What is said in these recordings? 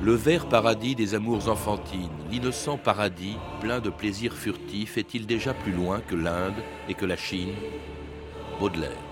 Le vert paradis des amours enfantines, l'innocent paradis plein de plaisirs furtifs est-il déjà plus loin que l'Inde et que la Chine? Baudelaire.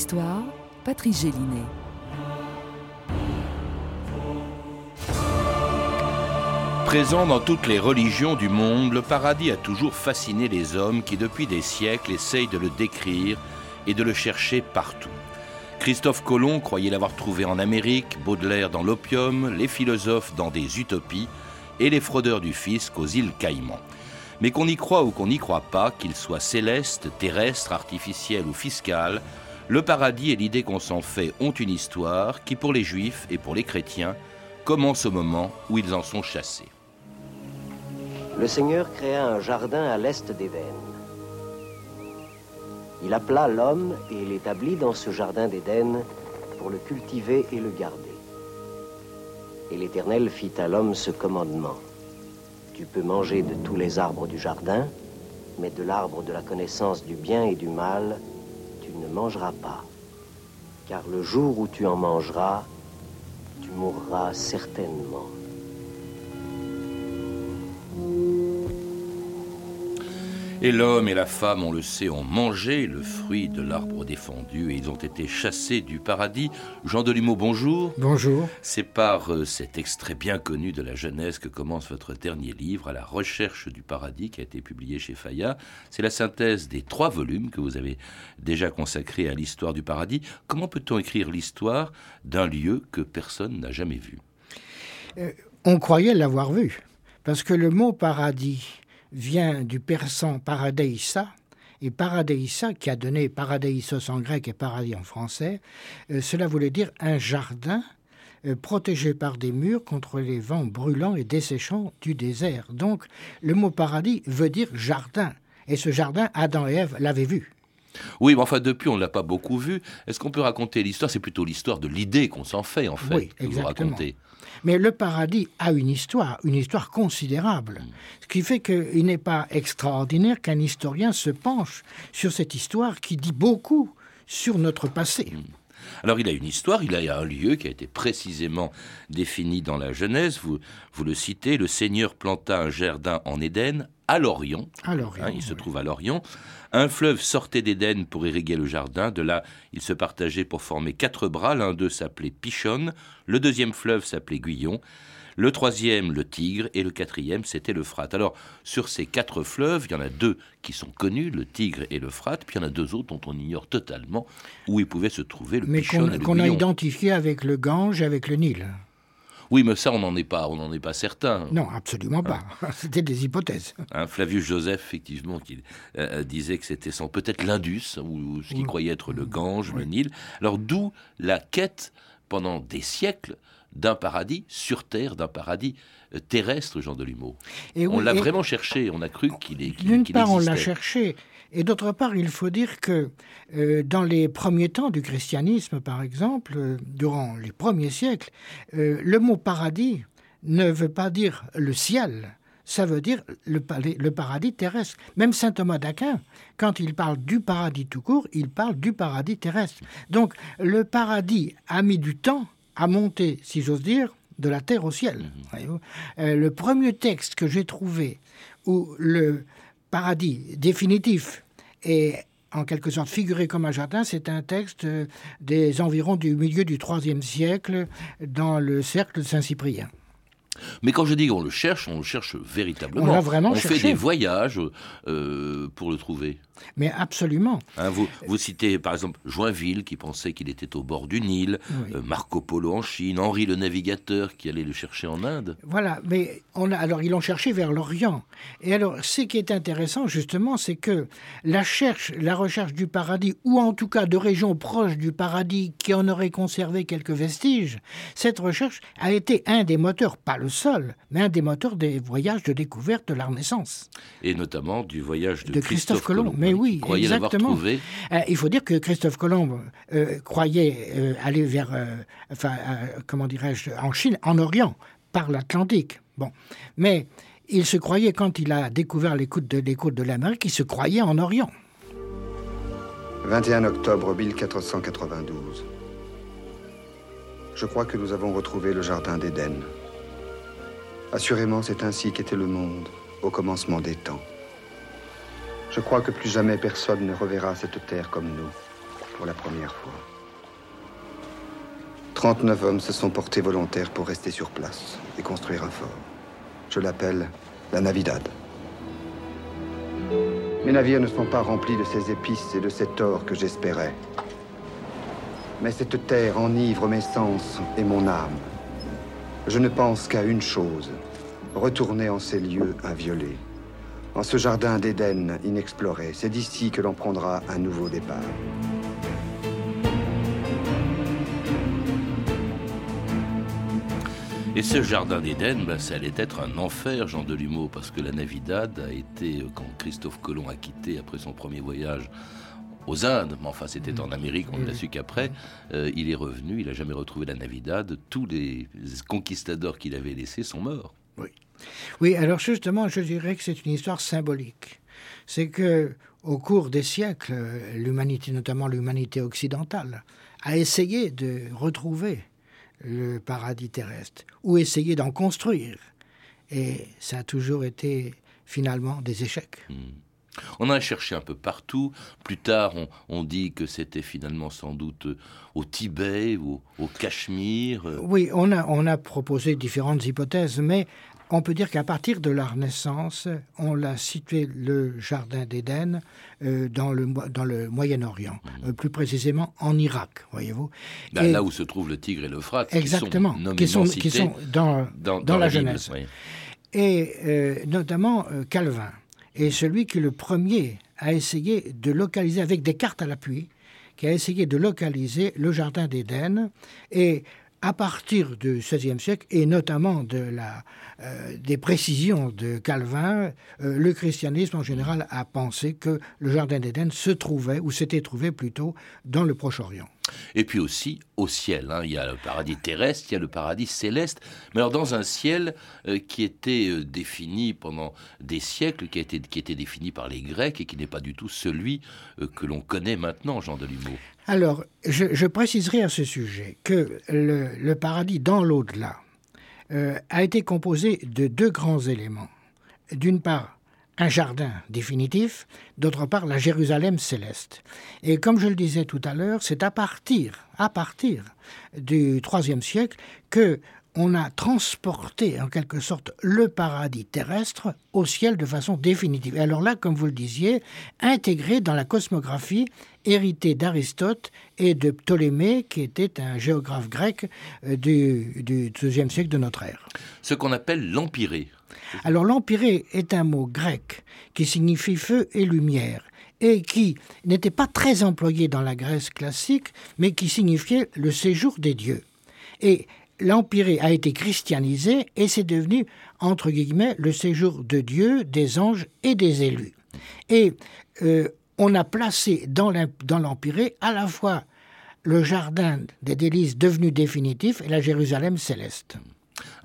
2000 ans d'histoire, Patrice Gélinet. Présent dans toutes les religions du monde, le paradis a toujours fasciné les hommes qui, depuis des siècles, essayent de le décrire et de le chercher partout. Christophe Colomb croyait l'avoir trouvé en Amérique, Baudelaire dans l'opium, les philosophes dans des utopies et les fraudeurs du fisc aux îles Caïmans. Mais qu'on y croit ou qu'on n'y croit pas, qu'il soit céleste, terrestre, artificiel ou fiscal, le paradis et l'idée qu'on s'en fait ont une histoire qui, pour les juifs et pour les chrétiens, commence au moment où ils en sont chassés. Le Seigneur créa un jardin à l'est d'Éden. Il appela l'homme et l'établit dans ce jardin d'Éden pour le cultiver et le garder. Et l'Éternel fit à l'homme ce commandement. Tu peux manger de tous les arbres du jardin, mais de l'arbre de la connaissance du bien et du mal, ne mangeras pas. Car le jour où tu en mangeras, tu mourras certainement. Et l'homme et la femme, on le sait, ont mangé le fruit de l'arbre défendu et ils ont été chassés du paradis. Jean Delumeau, bonjour. Bonjour. C'est par euh, cet extrait bien connu de la Genèse que commence votre dernier livre, À la recherche du paradis, qui a été publié chez Fayard. C'est la synthèse des trois volumes que vous avez déjà consacrés à l'histoire du paradis. Comment peut-on écrire l'histoire d'un lieu que personne n'a jamais vu? Euh, On croyait l'avoir vu, parce que le mot paradis vient du persan paradeissa, et paradeissa, qui a donné paradeisos en grec et paradis en français, euh, cela voulait dire un jardin euh, protégé par des murs contre les vents brûlants et desséchants du désert. Donc le mot paradis veut dire jardin, et ce jardin, Adam et Ève l'avaient vu. Oui, mais enfin, depuis, on ne l'a pas beaucoup vu. Est-ce qu'on peut raconter l'histoire? C'est plutôt l'histoire de l'idée qu'on s'en fait, en fait, oui, que vous racontez. Mais le paradis a une histoire, une histoire considérable. Ce qui fait qu'il n'est pas extraordinaire qu'un historien se penche sur cette histoire qui dit beaucoup sur notre passé. Hmm. Alors il a une histoire, il a un lieu qui a été précisément défini dans la Genèse. Vous, vous le citez, le Seigneur planta un jardin en Éden à l'Orient. À l'Orient. Hein, il se trouve à l'Orient. Un fleuve sortait d'Éden pour irriguer le jardin. De là, il se partageait pour former quatre bras. L'un d'eux s'appelait Pichonne. Le deuxième fleuve s'appelait Guyon. Le troisième, le Tigre, et le quatrième, c'était le Frat. Alors, sur ces quatre fleuves, il y en a deux qui sont connus, le Tigre et le Frat, puis il y en a deux autres dont on ignore totalement où ils pouvaient se trouver, le Mais qu'on a identifié avec le Gange et avec le Nil. Oui, mais ça, on n'en est pas, on n'en est pas certain. Non, absolument pas. Ah. C'était des hypothèses. Un Flavius Joseph, effectivement, qui euh, disait que c'était sans peut-être l'Indus ou ce qu'il croyait être le Gange, le Nil. Alors d'où la quête pendant des siècles d'un paradis sur terre, d'un paradis euh, terrestre, Jean Delumeau. Et on l'a vraiment cherché, on a cru qu'il est. D'une part, on l'a cherché, et d'autre part, il faut dire que euh, dans les premiers temps du christianisme, par exemple, euh, durant les premiers siècles, euh, le mot paradis ne veut pas dire le ciel, ça veut dire le, le paradis terrestre. Même saint Thomas d'Aquin, quand il parle du paradis tout court, il parle du paradis terrestre. Donc le paradis a mis du temps à monter, si j'ose dire, de la terre au ciel. Mmh. le premier texte que j'ai trouvé où le paradis définitif et en quelque sorte figuré comme un jardin, c'est un texte des environs du milieu du IIIe siècle dans le cercle de Saint-Cyprien. Mais quand je dis qu'on le cherche, on le cherche véritablement. On vraiment On cherché. fait des voyages euh, pour le trouver. Mais absolument. Hein, vous, vous citez par exemple Joinville qui pensait qu'il était au bord du Nil, Oui. euh, Marco Polo en Chine, Henri le navigateur qui allait le chercher en Inde. Voilà, mais on a, alors ils l'ont cherché vers l'Orient. Et alors, ce qui est intéressant justement, c'est que la, cherche, la recherche du paradis, ou en tout cas de régions proches du paradis qui en auraient conservé quelques vestiges, cette recherche a été un des moteurs, pas le seul, mais un des moteurs des voyages de découverte de la Renaissance. Et notamment du voyage de, De Christophe Colomb. Mais oui, exactement. trouvé. Euh, il faut dire que Christophe Colomb euh, croyait euh, aller vers, euh, enfin, euh, comment dirais-je, en Chine, en Orient, par l'Atlantique. Bon, mais il se croyait quand il a découvert les côtes de, les côtes de l'Amérique, il se croyait en Orient. 21 octobre 1492. Je crois que nous avons retrouvé le jardin d'Éden. Assurément, c'est ainsi qu'était le monde au commencement des temps. Je crois que plus jamais personne ne reverra cette terre comme nous, pour la première fois. 39 hommes se sont portés volontaires pour rester sur place et construire un fort. Je l'appelle la Navidad. Mes navires ne sont pas remplis de ces épices et de cet or que j'espérais. Mais cette terre enivre mes sens et mon âme. Je ne pense qu'à une chose, retourner en ces lieux inviolés. En ce jardin d'Éden inexploré, c'est d'ici que l'on prendra un nouveau départ. Et ce jardin d'Éden, ben, ça allait être un enfer, Jean Delumeau, parce que la Navidad a été, euh, quand Christophe Colomb a quitté après son premier voyage aux Indes, mais enfin c'était en Amérique, on ne l'a su qu'après, euh, il est revenu, il n'a jamais retrouvé la Navidad, tous les conquistadors qu'il avait laissés sont morts. Oui, alors justement, je dirais que c'est une histoire symbolique. C'est que au cours des siècles, l'humanité, notamment l'humanité occidentale, a essayé de retrouver le paradis terrestre ou essayé d'en construire. Et ça a toujours été finalement des échecs. On a cherché un peu partout. Plus tard, on, on dit que c'était finalement sans doute euh, au Tibet ou au, au Cachemire. Oui, on a, on a proposé différentes hypothèses, mais on peut dire qu'à partir de la Renaissance, on l'a situé le jardin d'Éden euh, dans, le, dans le Moyen-Orient, euh, plus précisément en Irak, voyez-vous. là où se trouvent le Tigre et l'Euphrate, exactement, qui sont, qui sont, nommément qui cités sont dans, dans, dans la Genèse. oui. et euh, notamment Calvin est celui qui le premier a essayé de localiser avec des cartes à l'appui, qui a essayé de localiser le jardin d'Éden. Et à partir du XVIe siècle et notamment euh, des précisions de Calvin, euh, le christianisme en général a pensé que le jardin d'Éden se trouvait, ou s'était trouvé plutôt, dans le Proche-Orient. Et puis aussi au ciel. hein. Il y a le paradis terrestre, il y a le paradis céleste. Mais alors dans un ciel euh, qui était défini pendant des siècles, qui, qui était défini par les Grecs et qui n'est pas du tout celui que l'on connaît maintenant, Jean Delumeau. Alors, je, préciserai à ce sujet que le, le paradis dans l'au-delà euh, a été composé de deux grands éléments. D'une part, un jardin définitif, d'autre part, la Jérusalem céleste. Et comme je le disais tout à l'heure, c'est à partir, à partir du IIIe siècle que on a transporté en quelque sorte le paradis terrestre au ciel de façon définitive. Et alors là, comme vous le disiez, intégré dans la cosmographie héritée d'Aristote et de Ptolémée, qui était un géographe grec euh, du, du deuxième siècle de notre ère. Ce qu'on appelle l'empiré. Alors l'empiré est un mot grec qui signifie feu et lumière et qui n'était pas très employé dans la Grèce classique, mais qui signifiait le séjour des dieux. Et l'empiré a été christianisé et c'est devenu, entre guillemets, le séjour de Dieu, des anges et des élus. Et euh, on a placé dans l'empiré à la fois le jardin des délices devenu définitif et la Jérusalem céleste.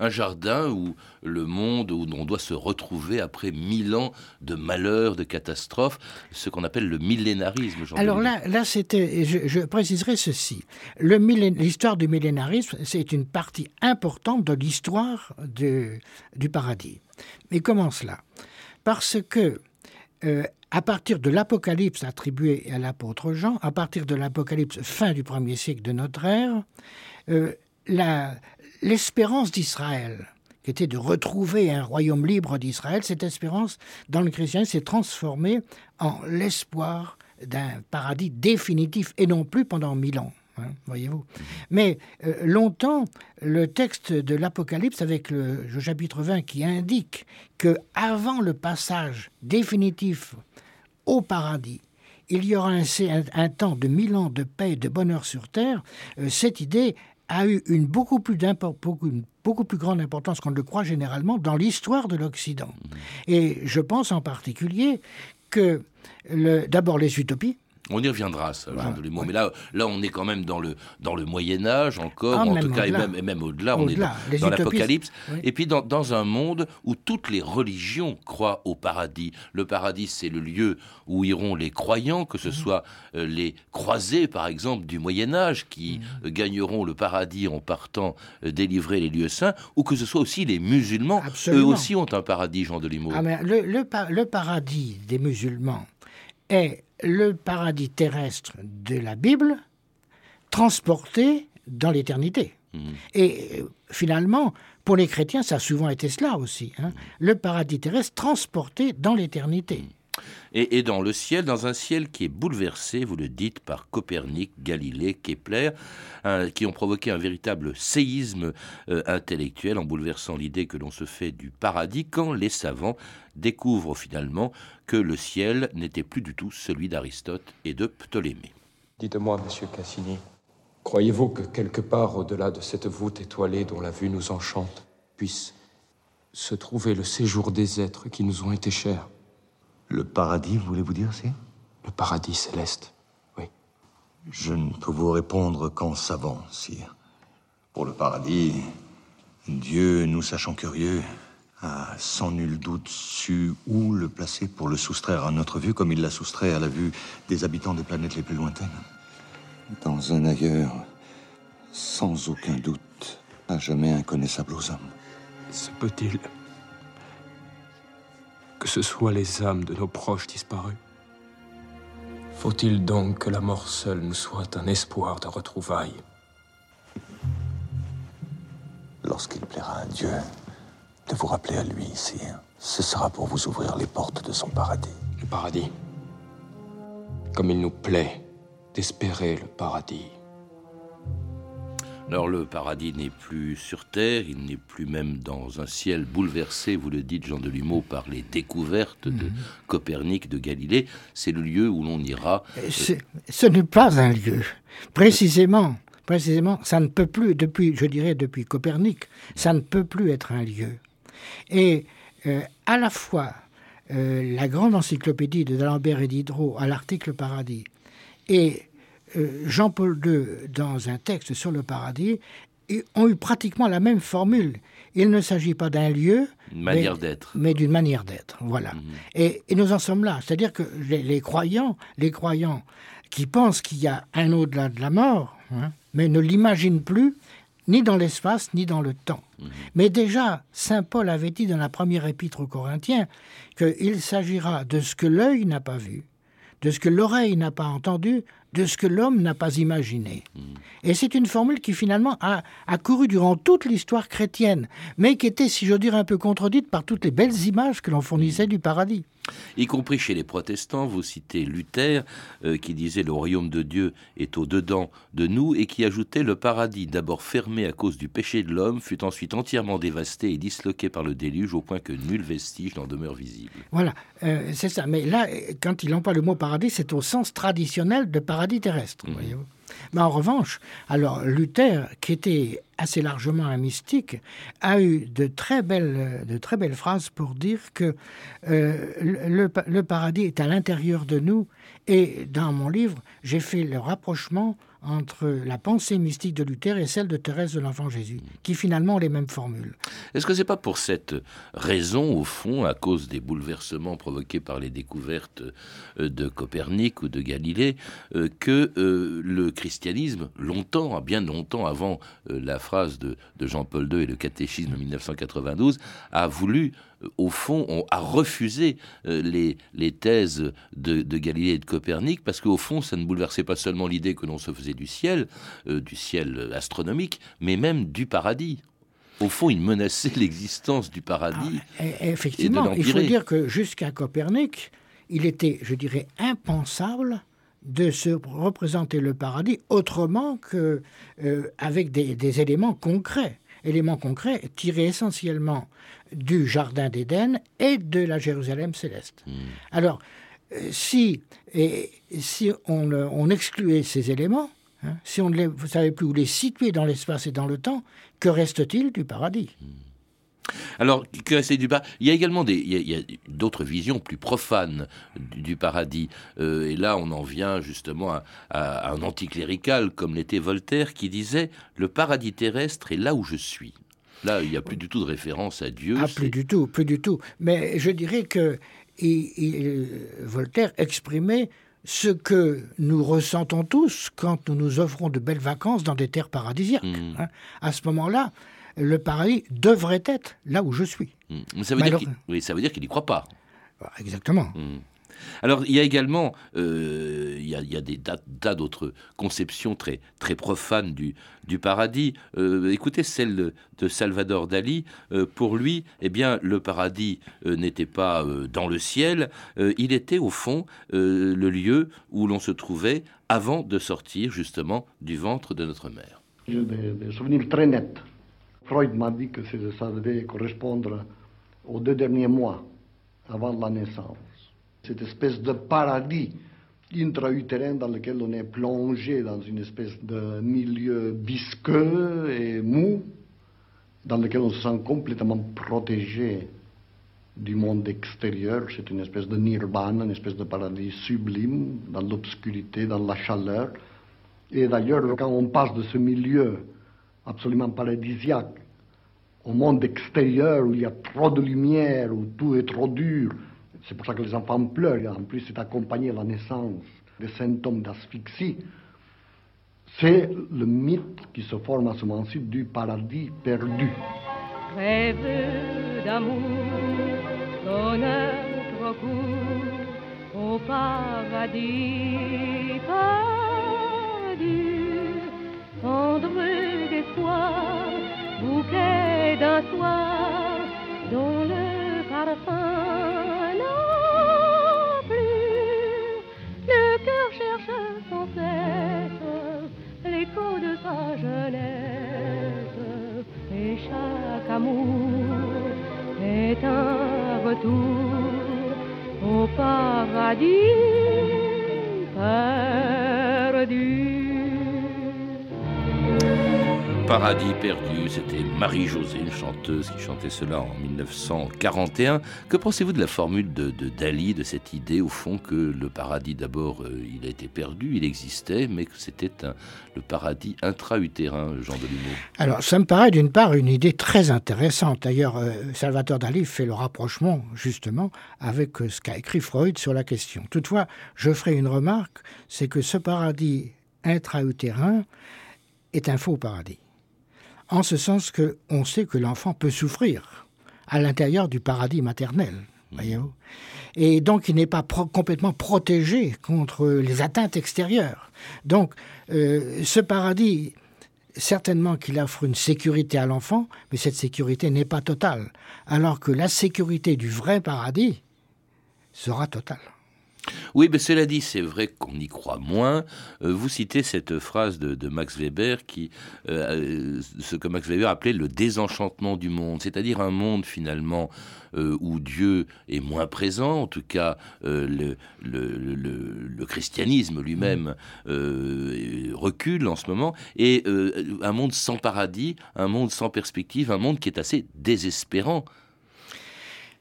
Un jardin où le monde, où on doit se retrouver après mille ans de malheurs, de catastrophes, ce qu'on appelle le millénarisme. Alors là, là c'était, je, je préciserai ceci. L'histoire du millénarisme, c'est une partie importante de l'histoire du paradis. Mais comment cela? Parce que euh, à partir de l'Apocalypse attribué à l'apôtre Jean, à partir de l'Apocalypse fin du premier siècle de notre ère, euh, la- l'espérance d'Israël, qui était de retrouver un royaume libre d'Israël, cette espérance dans le christianisme s'est transformée en l'espoir d'un paradis définitif et non plus pendant mille ans. Hein, voyez-vous. Mais euh, longtemps, le texte de l'Apocalypse, avec le, chapitre 20, qui indique que avant le passage définitif au paradis, il y aura un, temps de mille ans de paix et de bonheur sur terre, euh, cette idée a eu une beaucoup plus, beaucoup, beaucoup plus grande importance qu'on ne le croit généralement dans l'histoire de l'Occident. Et je pense en particulier que d'abord les utopies, on y reviendra, ça, Jean Delumeau. Mais là, là, on est quand même dans le, dans le Moyen-Âge encore, ah, en tout cas, et même, et même au-delà, on est dans, l'Apocalypse. Et puis dans, dans, un monde où toutes les religions croient au paradis. Le paradis, c'est le lieu où iront les croyants, que ce mhm. soit euh, les croisés, par exemple, du Moyen-Âge, qui mhm. gagneront le paradis en partant euh, délivrer les lieux saints, ou que ce soit aussi les musulmans. Eux aussi ont un paradis, Jean Delumeau. Ah, le, le paradis des musulmans est le paradis terrestre de la Bible transporté dans l'éternité. Mhm. Et euh, finalement, pour les chrétiens, ça a souvent été cela aussi. Hein. Le paradis terrestre transporté dans l'éternité. Mhm. Et, dans le ciel, dans un ciel qui est bouleversé, vous le dites, par Copernic, Galilée, Kepler, qui ont provoqué un véritable séisme euh, intellectuel en bouleversant l'idée que l'on se fait du paradis quand les savants découvrent finalement que le ciel n'était plus du tout celui d'Aristote et de Ptolémée. Dites-moi, monsieur Cassini, croyez-vous que quelque part au-delà de cette voûte étoilée dont la vue nous enchante, puisse se trouver le séjour des êtres qui nous ont été chers? Le paradis, voulez-vous dire, si Le paradis céleste, oui. Je ne peux vous répondre qu'en savant, sire. Pour le paradis, Dieu, nous sachant curieux, a sans nul doute su où le placer pour le soustraire à notre vue, comme il l'a soustrait à la vue des habitants des planètes les plus lointaines. Dans un ailleurs, sans aucun doute, à jamais inconnaissable aux hommes. Se peut-il que ce soit les âmes de nos proches disparus Faut-il donc que la mort seule nous soit un espoir de retrouvailles? Lorsqu'il plaira à Dieu, de vous rappeler à lui, ici. Ce sera pour vous ouvrir les portes de son paradis. Le paradis. Comme il nous plaît d'espérer le paradis. Alors le paradis n'est plus sur Terre, il n'est plus même dans un ciel bouleversé, vous le dites Jean Delumeau, par les découvertes de mhm. Copernic, de Galilée. C'est le lieu où l'on ira. Euh, ce n'est pas un lieu. Précisément, précisément, ça ne peut plus, depuis, je dirais depuis Copernic, ça ne peut plus être un lieu. Et euh, à la fois euh, la grande encyclopédie de D'Alembert et Diderot à l'article Paradis et Jean-Paul II dans un texte sur le paradis ont eu pratiquement la même formule. Il ne s'agit pas d'un lieu, manière d'être, mais d'une manière d'être. Voilà. Mhm. Et, nous en sommes là. C'est-à-dire que les, croyants, les croyants qui pensent qu'il y a un au-delà de la mort, hein, mais ne l'imaginent plus, ni dans l'espace, ni dans le temps. Mhm. Mais déjà, Saint Paul avait dit dans la première épître aux Corinthiens qu'il s'agira de ce que l'œil n'a pas vu, de ce que l'oreille n'a pas entendu, de ce que l'homme n'a pas imaginé. Mhm. Et c'est une formule qui finalement a, a couru durant toute l'histoire chrétienne, mais qui était, si je dire, un peu contredite par toutes les belles images que l'on fournissait du paradis y compris chez les protestants. Vous citez Luther, euh, qui disait le royaume de Dieu est au-dedans de nous, et qui ajoutait le paradis, d'abord fermé à cause du péché de l'homme, fut ensuite entièrement dévasté et disloqué par le déluge, au point que nul vestige n'en demeure visible. Voilà, euh, c'est ça. Mais là, quand il emploie le mot paradis, c'est au sens traditionnel de paradis terrestre. Mmh. Mais en revanche, alors Luther, qui était assez largement un mystique, a eu de très belles, de très belles phrases pour dire que euh, le, le, paradis est à l'intérieur de nous. Et dans mon livre, j'ai fait le rapprochement entre la pensée mystique de Luther et celle de Thérèse de l'Enfant Jésus, qui finalement ont les mêmes formules. Est-ce que c'est pas pour cette raison, au fond, à cause des bouleversements provoqués par les découvertes euh, de Copernic ou de Galilée, euh, que euh, le christianisme, longtemps, bien longtemps avant la phrase de, Jean-Paul II et le catéchisme de 1992, a voulu au fond, on a refusé les, les, thèses de, Galilée et de Copernic, parce qu'au fond, ça ne bouleversait pas seulement l'idée que l'on se faisait du ciel, du ciel astronomique, mais même du paradis. Au fond, il menaçait l'existence du paradis. Ah, effectivement, il faut dire que jusqu'à Copernic, il était, je dirais, impensable de se représenter le paradis autrement que euh, avec des, éléments concrets, éléments concrets tirés essentiellement du jardin d'Éden et de la Jérusalem céleste. Hmm. Alors, euh, si, et, si on, on, excluait ces éléments, hein, si on ne savait plus où les situer dans l'espace et dans le temps, que reste-t-il du paradis? Hmm. Alors, que c'est du Il y a également des, d'autres visions plus profanes du, paradis. Euh, et là, on en vient justement à, un anticlérical comme l'était Voltaire, qui disait le paradis terrestre est là où je suis. Là, il n'y a plus du tout de référence à Dieu. Ah, plus du tout, plus du tout. Mais je dirais que Voltaire exprimait ce que nous ressentons tous quand nous nous offrons de belles vacances dans des terres paradisiaques. Mmh. Hein. À ce moment-là, le paradis devrait être là où je suis. Hmm. Ça veut dire oui, ça veut dire qu'il n'y croit pas. Exactement. Hmm. Alors, il y a également euh, il, y a, des tas, d'autres conceptions très, profanes du, paradis. Euh, écoutez celle de, Salvador Dali. Euh, pour lui, eh bien, le paradis n'était pas dans le ciel, il était au fond le lieu où l'on se trouvait avant de sortir justement du ventre de notre mère. J'ai des souvenirs très nets Freud m'a dit que ça devait correspondre aux deux derniers mois avant la naissance. Cette espèce de paradis intra-utérin dans lequel on est plongé dans une espèce de milieu visqueux et mou, dans lequel on se sent complètement protégé du monde extérieur. C'est une espèce de nirvana, une espèce de paradis sublime, dans l'obscurité, dans la chaleur. Et d'ailleurs, quand on passe de ce milieu absolument paradisiaque au monde extérieur où il y a trop de lumière, où tout est trop dur. C'est pour ça que les enfants pleurent. En plus, c'est accompagné la naissance des symptômes d'asphyxie. C'est le mythe qui se forme à ce moment-ci du paradis perdu. D'amour, au paradis perdu, d'un soir dont le parfum l'écho de sa jeunesse et chaque amour est un retour au paradis perdu. Paradis perdu, c'était Marie-Josée, une chanteuse qui chantait cela en 1941. Que pensez-vous de la formule de, Dali, de cette idée au fond que le paradis d'abord euh, il a été perdu, il existait, mais que c'était le paradis intra-utérin, Jean Delumeau Alors ça me paraît d'une part une idée très intéressante. D'ailleurs, euh, Salvatore Dali fait le rapprochement justement avec euh, ce qu'a écrit Freud sur la question. Toutefois, je ferai une remarque, c'est que ce paradis intra-utérin est un faux paradis en ce sens qu'on sait que l'enfant peut souffrir à l'intérieur du paradis maternel. Voyez-vous et donc il n'est pas complètement protégé contre les atteintes extérieures. Donc euh, ce paradis, certainement qu'il offre une sécurité à l'enfant, mais cette sécurité n'est pas totale, alors que la sécurité du vrai paradis sera totale. Oui, mais cela dit, c'est vrai qu'on y croit moins. Euh, vous citez cette phrase de, Max Weber, qui, euh, ce que Max Weber appelait le désenchantement du monde, c'est-à-dire un monde finalement euh, où Dieu est moins présent, en tout cas le, christianisme lui-même recule en ce moment, et un monde sans paradis, un monde sans perspective, un monde qui est assez désespérant.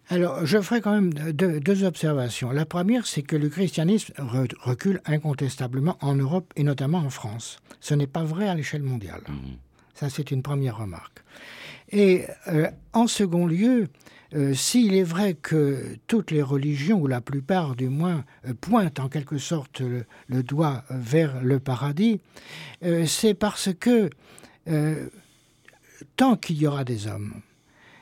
Alors, je ferai quand même deux, observations. La première, c'est que le christianisme recule incontestablement en Europe et notamment en France. Ce n'est pas vrai à l'échelle mondiale. Mhm. Ça, c'est une première remarque. Et euh, en second lieu, euh, s'il est vrai que toutes les religions, ou la plupart du moins, euh, pointent en quelque sorte le doigt vers le paradis, c'est parce que tant qu'il y aura des hommes,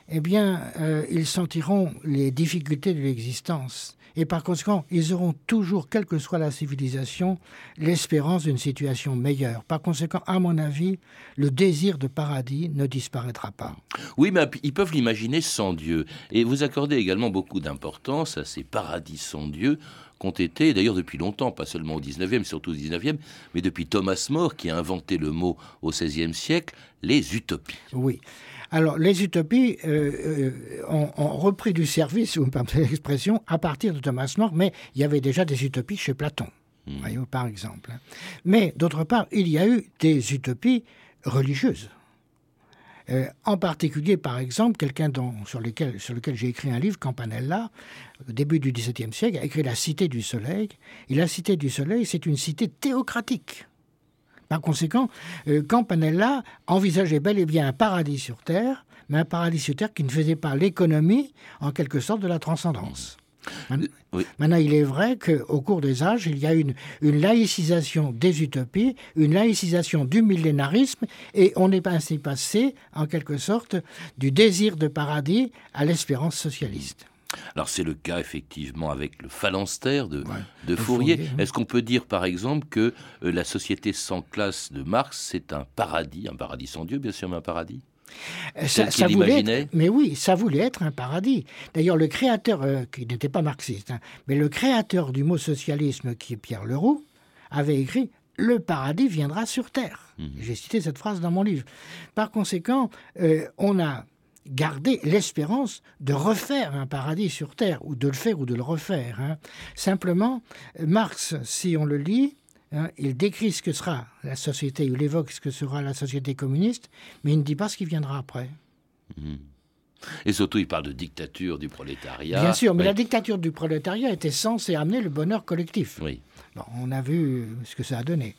eh bien, euh, ils sentiront les difficultés de l'existence. Et par conséquent, ils auront toujours, quelle que soit la civilisation, l'espérance d'une situation meilleure. Par conséquent, à mon avis, le désir de paradis ne disparaîtra pas. Oui, mais ils peuvent l'imaginer sans Dieu. Et vous accordez également beaucoup d'importance à ces paradis sans Dieu qu'ont été, d'ailleurs depuis longtemps, pas seulement au 19e, surtout au 19e, mais depuis Thomas More qui a inventé le mot au 16e siècle, les utopies. Oui. Alors, les utopies euh, euh, ont, ont, repris du service, si vous me permettez l'expression, à partir de Thomas More, mais il y avait déjà des utopies chez Platon, mmh. voyez, par exemple. Mais d'autre part, il y a eu des utopies religieuses. Euh, en particulier, par exemple, quelqu'un sur lequel, sur lequel j'ai écrit un livre, Campanella, au début du XVIIe siècle, a écrit La Cité du Soleil. Et la Cité du Soleil, c'est une cité théocratique. Par conséquent, euh, Campanella envisageait bel et bien un paradis sur Terre, mais un paradis sur Terre qui ne faisait pas l'économie, en quelque sorte, de la transcendance. Oui. Maintenant, il est vrai qu'au cours des âges, il y a une, une laïcisation des utopies, une laïcisation du millénarisme, et on est ainsi passé, en quelque sorte, du désir de paradis à l'espérance socialiste. Alors c'est le cas effectivement avec le phalanstère de, ouais, de Fourier. Fourier Est-ce qu'on peut dire par exemple que euh, la société sans classe de Marx, c'est un paradis, un paradis sans Dieu bien sûr, mais un paradis? Ça, ça voulait être, mais oui, ça voulait être un paradis. D'ailleurs, le créateur, euh, qui n'était pas marxiste, hein, mais le créateur du mot socialisme, qui est Pierre Leroux, avait écrit Le paradis viendra sur Terre. Mmh. J'ai cité cette phrase dans mon livre. Par conséquent, euh, on a gardé l'espérance de refaire un paradis sur Terre, ou de le faire ou de le refaire. Hein. Simplement, Marx, si on le lit, Hein, il décrit ce que sera la société, il évoque ce que sera la société communiste, mais il ne dit pas ce qui viendra après. Mmh. Et surtout, il parle de dictature du prolétariat. Bien sûr, mais oui. la dictature du prolétariat était censée amener le bonheur collectif. Oui. Bon, on a vu ce que ça a donné.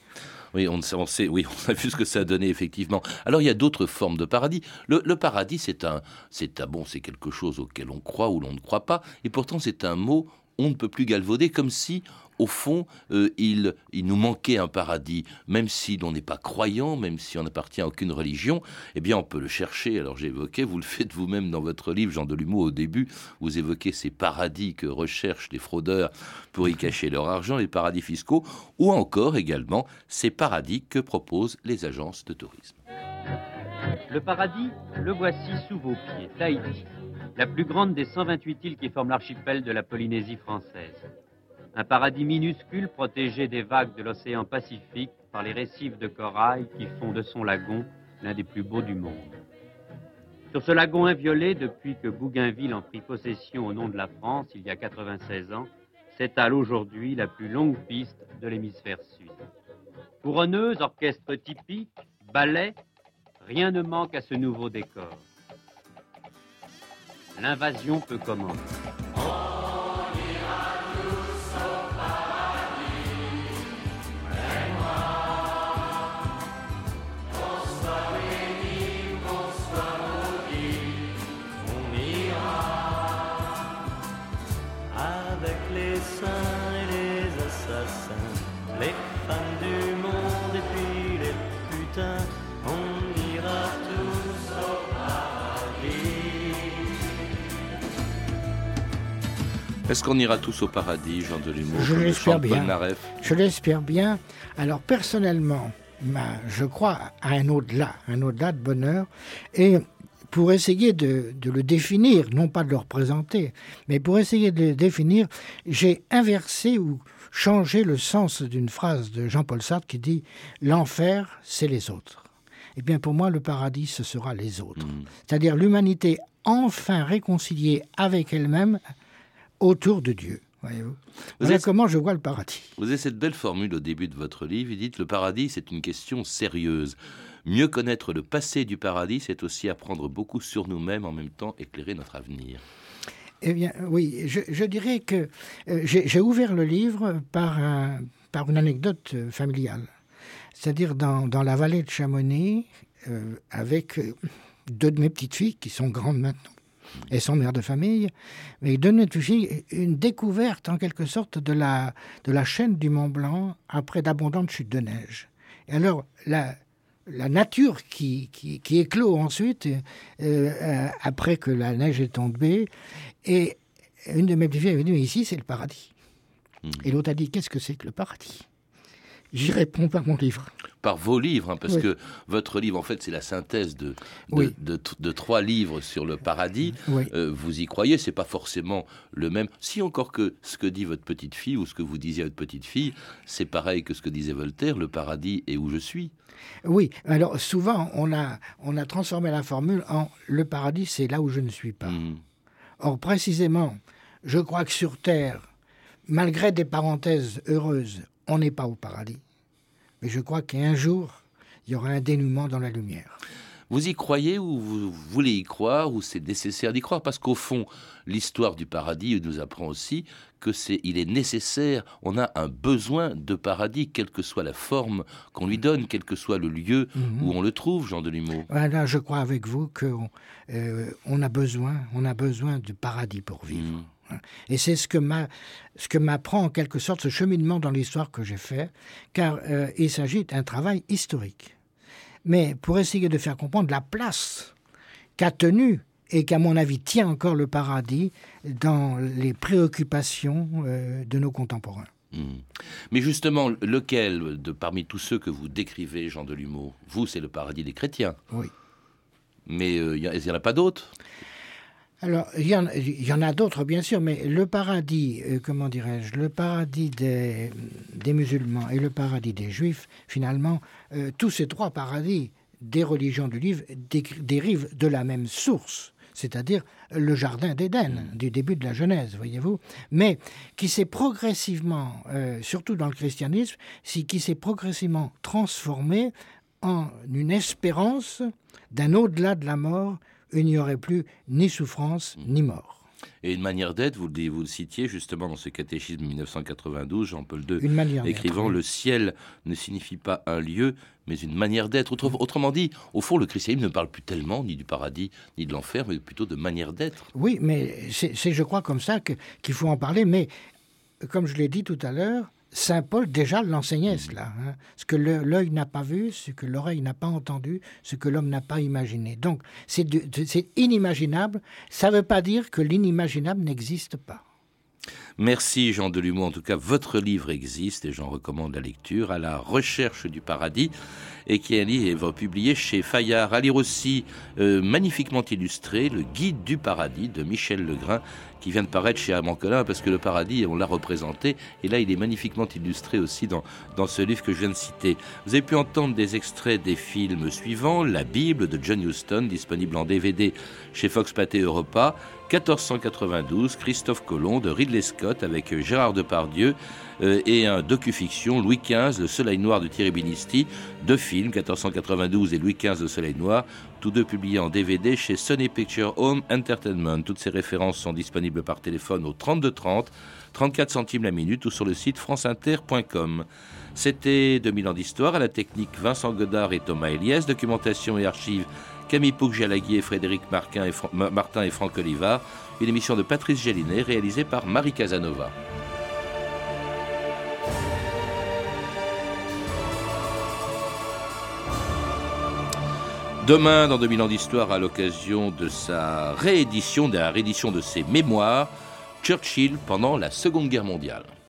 Oui on, on, sait, oui, on a vu ce que ça a donné effectivement. Alors il y a d'autres formes de paradis. Le, le paradis, c'est un, c'est un bon, c'est quelque chose auquel on croit ou l'on ne croit pas, et pourtant c'est un mot on ne peut plus galvauder, comme si au fond, euh, il, il, nous manquait un paradis, même si l'on n'est pas croyant, même si on n'appartient à aucune religion, eh bien on peut le chercher. Alors j'ai évoqué, vous le faites vous-même dans votre livre, Jean Delumeau, au début, vous évoquez ces paradis que recherchent les fraudeurs pour y cacher leur argent, les paradis fiscaux, ou encore également ces paradis que proposent les agences de tourisme. Le paradis, le voici sous vos pieds, Tahiti, la plus grande des 128 îles qui forment l'archipel de la Polynésie française. Un paradis minuscule protégé des vagues de l'océan Pacifique par les récifs de corail qui font de son lagon l'un des plus beaux du monde. Sur ce lagon inviolé, depuis que Bougainville en prit possession au nom de la France il y a 96 ans, s'étale aujourd'hui la plus longue piste de l'hémisphère sud. Couronneuse, orchestre typique, ballet, rien ne manque à ce nouveau décor. L'invasion peut commencer. Est-ce qu'on ira tous au paradis, Jean Delumeau Je l'espère bien. Je l'espère bien. Alors personnellement, ma, je crois à un au-delà, un au-delà de bonheur. Et pour essayer de, de, le définir, non pas de le représenter, mais pour essayer de le définir, j'ai inversé ou changé le sens d'une phrase de Jean-Paul Sartre qui dit L'enfer, c'est les autres. Eh bien, pour moi, le paradis, ce sera les autres. Mmh. C'est-à-dire l'humanité enfin réconciliée avec elle-même autour de Dieu. Voyez-vous. Voilà êtes... comment je vois le paradis. Vous avez cette belle formule au début de votre livre. Vous dites le paradis, c'est une question sérieuse. Mieux connaître le passé du paradis, c'est aussi apprendre beaucoup sur nous-mêmes, en même temps éclairer notre avenir. Eh bien, oui, je, dirais que euh, j'ai ouvert le livre par, par une anecdote euh, familiale. C'est-à-dire dans, dans, la vallée de Chamonix, euh, avec deux de mes petites filles qui sont grandes maintenant et son mère de famille, mais il donnait une découverte en quelque sorte de la, de la chaîne du Mont Blanc après d'abondantes chutes de neige. Et alors, la la nature qui, qui, qui éclot ensuite, euh, euh, après que la neige est tombée. Et une de mes petites filles dit, mais ici, c'est le paradis. Hmm. Et l'autre a dit, qu'est-ce que c'est que le paradis? J'y réponds par mon livre. Par vos livres, hein, parce Oui. que votre livre, en fait, c'est la synthèse de, de, Oui. de- de trois livres sur le paradis. Oui. Euh, vous y croyez, c'est pas forcément le même. Si encore que ce que dit votre petite fille ou ce que vous disiez à votre petite fille, c'est pareil que ce que disait Voltaire, le paradis est où je suis. Oui, alors souvent, on a, on a transformé la formule en le paradis, c'est là où je ne suis pas. Hmm. Or, précisément, je crois que sur Terre, malgré des parenthèses heureuses, on n'est pas au paradis. Mais je crois qu'un jour, il y aura un dénouement dans la lumière. Vous y croyez ou vous voulez y croire ou c'est nécessaire d'y croire? Parce qu'au fond, l'histoire du paradis nous apprend aussi que c'est, il est nécessaire, on a un besoin de paradis, quelle que soit la forme qu'on lui donne, quel que soit le lieu où on le trouve, Jean Delumeau. Voilà, je crois avec vous qu'on euh, on a besoin, on a besoin de paradis pour vivre. Hmm. Et c'est ce que m'a, ce que m'apprend en quelque sorte ce cheminement dans l'histoire que j'ai fait, car euh, il s'agit d'un travail historique. Mais pour essayer de faire comprendre la place qu'a tenue et qu'à mon avis tient encore le paradis dans les préoccupations euh, de nos contemporains. Hmm. Mais justement, lequel de parmi tous ceux que vous décrivez, Jean Delumeau Vous, c'est le paradis des chrétiens? Oui. Mais euh, il n'y en a pas d'autres? Alors, il y en, il y en a d'autres, bien sûr, mais le paradis, euh, comment dirais-je, le paradis des, des musulmans et le paradis des juifs, finalement, euh, tous ces trois paradis des religions du livre dé- dérivent de la même source, c'est-à-dire le jardin d'Éden, du début de la Genèse, voyez-vous, mais qui s'est progressivement, euh, surtout dans le christianisme, si- qui s'est progressivement transformé en une espérance d'un au-delà de la mort il n'y aurait plus ni souffrance ni mort. Et une manière d'être, vous, le- vous le citiez justement dans ce catéchisme 1992, Jean-Paul II, Une manière d'être, écrivant. Le ciel ne signifie pas un lieu, mais une manière d'être. Autre- autrement dit, au fond, le christianisme ne parle plus tellement ni du paradis, ni de l'enfer, mais plutôt de manière d'être. Oui, mais c'est, je crois, comme ça qu'il faut en parler. Mais, comme je l'ai dit tout à l'heure, Saint Paul déjà l'enseignait cela. hein. Ce que l'œil n'a pas vu, ce que l'oreille n'a pas entendu, ce que l'homme n'a pas imaginé. Donc, c'est, inimaginable. Ça ne veut pas dire que l'inimaginable n'existe pas. Merci Jean Delumeau. En tout cas, votre livre existe et j'en recommande la lecture à la recherche du paradis et qui est un livre publié chez Fayard. À lire aussi euh, magnifiquement illustré le guide du paradis de Michel Legrain qui vient de paraître chez Armand Collin parce que le paradis, on l'a représenté et là, il est magnifiquement illustré aussi dans, dans ce livre que je viens de citer. Vous avez pu entendre des extraits des films suivants La Bible de John Huston, disponible en DVD chez Fox Pathé Europa. 1492, Christophe Colomb de Ridley Scott avec Gérard Depardieu et un docu-fiction Louis XV, Le Soleil Noir de Thierry Binisti, deux films 1492 et Louis XV, Le Soleil Noir, tous deux publiés en DVD chez Sony Picture Home Entertainment. Toutes ces références sont disponibles par téléphone au 32 30, 34 centimes la minute ou sur le site franceinter.com. C'était 2000 ans d'histoire à la technique Vincent Godard et Thomas Eliès, documentation et archives Camille Pouc-Jalagui et Frédéric Marquin et Martin et Franck Olivard, une émission de Patrice Gélinet réalisée par Marie Casanova. Demain, dans 2000 ans d'histoire, à l'occasion de sa réédition, de la réédition de ses mémoires, Churchill pendant la Seconde Guerre mondiale.